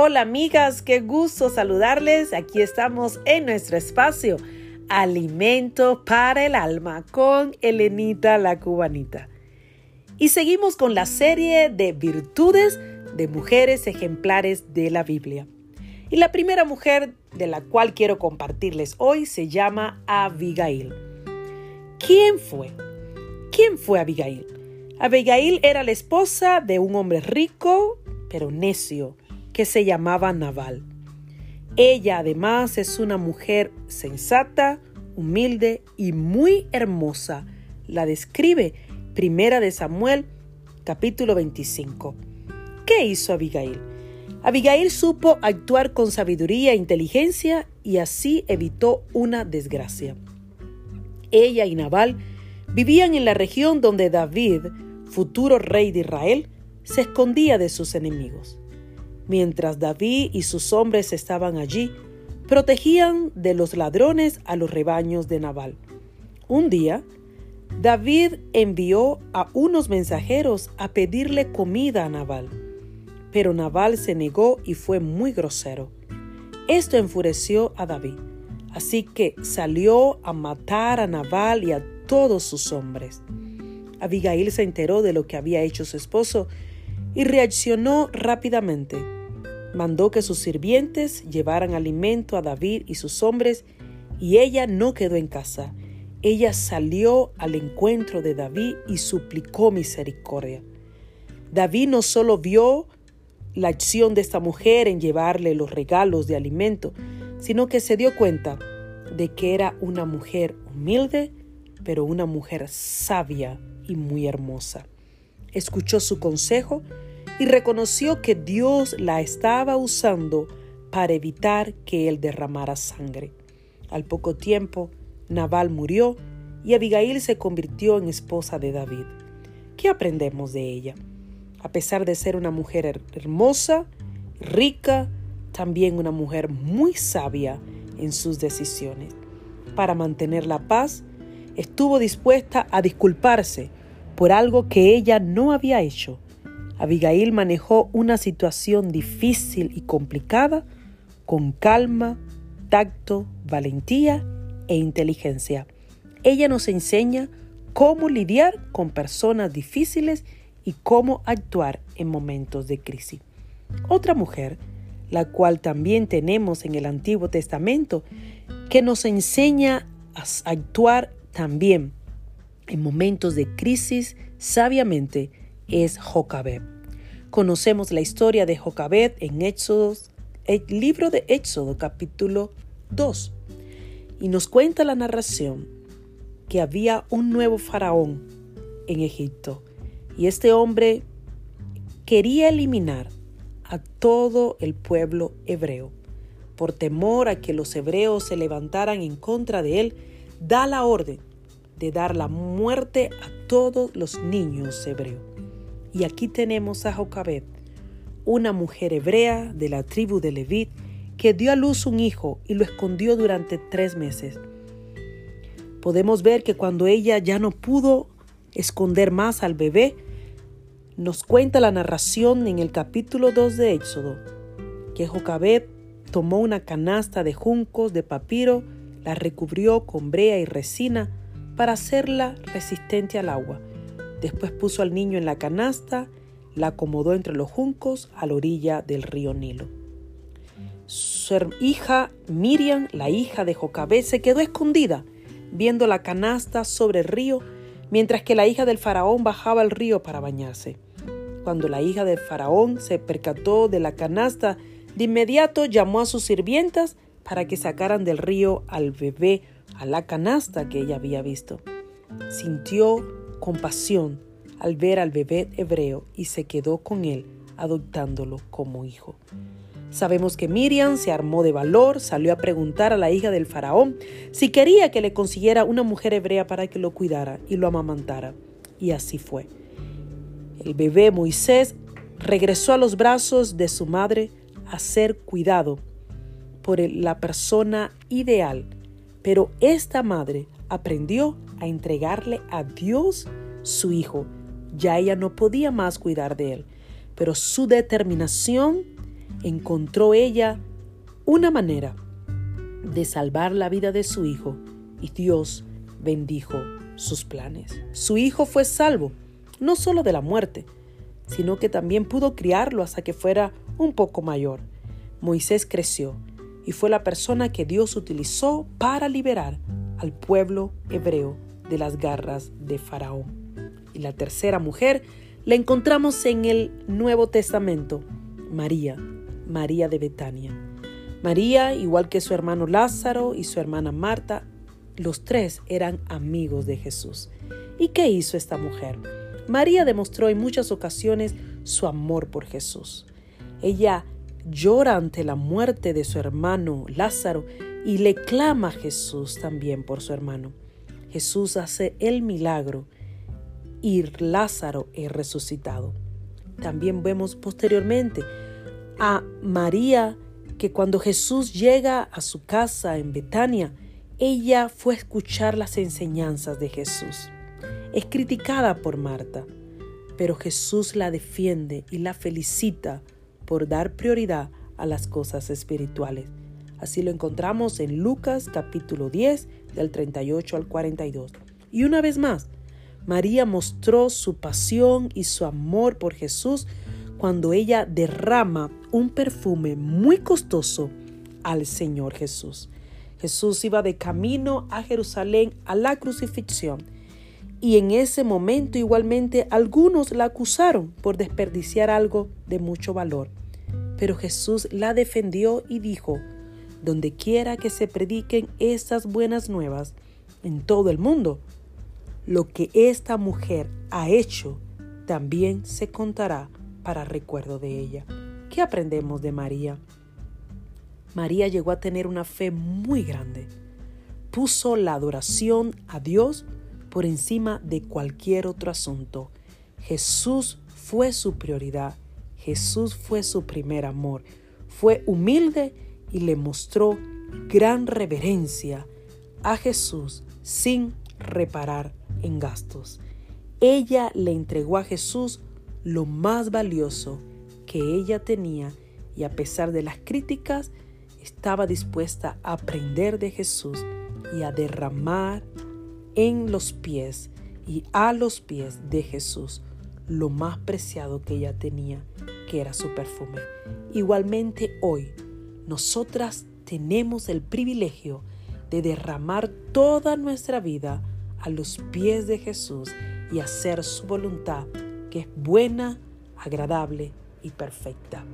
Hola amigas, qué gusto saludarles. Aquí estamos en nuestro espacio Alimento para el Alma con Elenita la Cubanita. Y seguimos con la serie de virtudes de mujeres ejemplares de la Biblia. Y la primera mujer de la cual quiero compartirles hoy se llama Abigail. ¿Quién fue? ¿Quién fue Abigail? Abigail era la esposa de un hombre rico, pero necio que se llamaba Naval. Ella además es una mujer sensata, humilde y muy hermosa. La describe Primera de Samuel capítulo 25. ¿Qué hizo Abigail? Abigail supo actuar con sabiduría e inteligencia y así evitó una desgracia. Ella y Nabal vivían en la región donde David, futuro rey de Israel, se escondía de sus enemigos. Mientras David y sus hombres estaban allí, protegían de los ladrones a los rebaños de Nabal. Un día, David envió a unos mensajeros a pedirle comida a Nabal, pero Nabal se negó y fue muy grosero. Esto enfureció a David, así que salió a matar a Nabal y a todos sus hombres. Abigail se enteró de lo que había hecho su esposo y reaccionó rápidamente mandó que sus sirvientes llevaran alimento a David y sus hombres, y ella no quedó en casa. Ella salió al encuentro de David y suplicó misericordia. David no solo vio la acción de esta mujer en llevarle los regalos de alimento, sino que se dio cuenta de que era una mujer humilde, pero una mujer sabia y muy hermosa. Escuchó su consejo y reconoció que Dios la estaba usando para evitar que él derramara sangre. Al poco tiempo, Nabal murió y Abigail se convirtió en esposa de David. ¿Qué aprendemos de ella? A pesar de ser una mujer hermosa, rica, también una mujer muy sabia en sus decisiones. Para mantener la paz, estuvo dispuesta a disculparse por algo que ella no había hecho Abigail manejó una situación difícil y complicada con calma, tacto, valentía e inteligencia. Ella nos enseña cómo lidiar con personas difíciles y cómo actuar en momentos de crisis. Otra mujer, la cual también tenemos en el Antiguo Testamento, que nos enseña a actuar también en momentos de crisis sabiamente, es Jocabed. Conocemos la historia de Jocabed en Éxodo, el libro de Éxodo capítulo 2. Y nos cuenta la narración que había un nuevo faraón en Egipto. Y este hombre quería eliminar a todo el pueblo hebreo. Por temor a que los hebreos se levantaran en contra de él, da la orden de dar la muerte a todos los niños hebreos. Y aquí tenemos a Jocabed, una mujer hebrea de la tribu de Levit, que dio a luz un hijo y lo escondió durante tres meses. Podemos ver que cuando ella ya no pudo esconder más al bebé, nos cuenta la narración en el capítulo 2 de Éxodo, que Jocabed tomó una canasta de juncos de papiro, la recubrió con brea y resina para hacerla resistente al agua Después puso al niño en la canasta, la acomodó entre los juncos a la orilla del río Nilo. Su hija Miriam, la hija de Jocabé, se quedó escondida viendo la canasta sobre el río, mientras que la hija del faraón bajaba al río para bañarse. Cuando la hija del faraón se percató de la canasta, de inmediato llamó a sus sirvientas para que sacaran del río al bebé a la canasta que ella había visto. Sintió compasión al ver al bebé hebreo y se quedó con él, adoptándolo como hijo. Sabemos que Miriam se armó de valor, salió a preguntar a la hija del faraón si quería que le consiguiera una mujer hebrea para que lo cuidara y lo amamantara. Y así fue. El bebé Moisés regresó a los brazos de su madre a ser cuidado por la persona ideal, pero esta madre aprendió a entregarle a Dios su hijo. Ya ella no podía más cuidar de él, pero su determinación encontró ella una manera de salvar la vida de su hijo y Dios bendijo sus planes. Su hijo fue salvo, no solo de la muerte, sino que también pudo criarlo hasta que fuera un poco mayor. Moisés creció y fue la persona que Dios utilizó para liberar al pueblo hebreo de las garras de Faraón. Y la tercera mujer la encontramos en el Nuevo Testamento, María, María de Betania. María, igual que su hermano Lázaro y su hermana Marta, los tres eran amigos de Jesús. ¿Y qué hizo esta mujer? María demostró en muchas ocasiones su amor por Jesús. Ella llora ante la muerte de su hermano Lázaro y le clama a Jesús también por su hermano. Jesús hace el milagro y Lázaro es resucitado. También vemos posteriormente a María que cuando Jesús llega a su casa en Betania, ella fue a escuchar las enseñanzas de Jesús. Es criticada por Marta, pero Jesús la defiende y la felicita por dar prioridad a las cosas espirituales. Así lo encontramos en Lucas capítulo 10 del 38 al 42. Y una vez más, María mostró su pasión y su amor por Jesús cuando ella derrama un perfume muy costoso al Señor Jesús. Jesús iba de camino a Jerusalén a la crucifixión y en ese momento igualmente algunos la acusaron por desperdiciar algo de mucho valor. Pero Jesús la defendió y dijo, donde quiera que se prediquen estas buenas nuevas en todo el mundo, lo que esta mujer ha hecho también se contará para recuerdo de ella. ¿Qué aprendemos de María? María llegó a tener una fe muy grande. Puso la adoración a Dios por encima de cualquier otro asunto. Jesús fue su prioridad. Jesús fue su primer amor. Fue humilde y le mostró gran reverencia a Jesús sin reparar en gastos. Ella le entregó a Jesús lo más valioso que ella tenía y a pesar de las críticas, estaba dispuesta a aprender de Jesús y a derramar en los pies y a los pies de Jesús lo más preciado que ella tenía, que era su perfume. Igualmente hoy, nosotras tenemos el privilegio de derramar toda nuestra vida a los pies de Jesús y hacer su voluntad, que es buena, agradable y perfecta.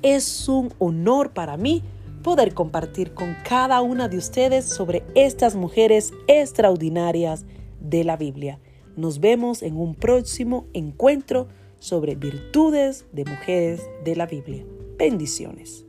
Es un honor para mí poder compartir con cada una de ustedes sobre estas mujeres extraordinarias de la Biblia. Nos vemos en un próximo encuentro sobre virtudes de mujeres de la Biblia. Bendiciones.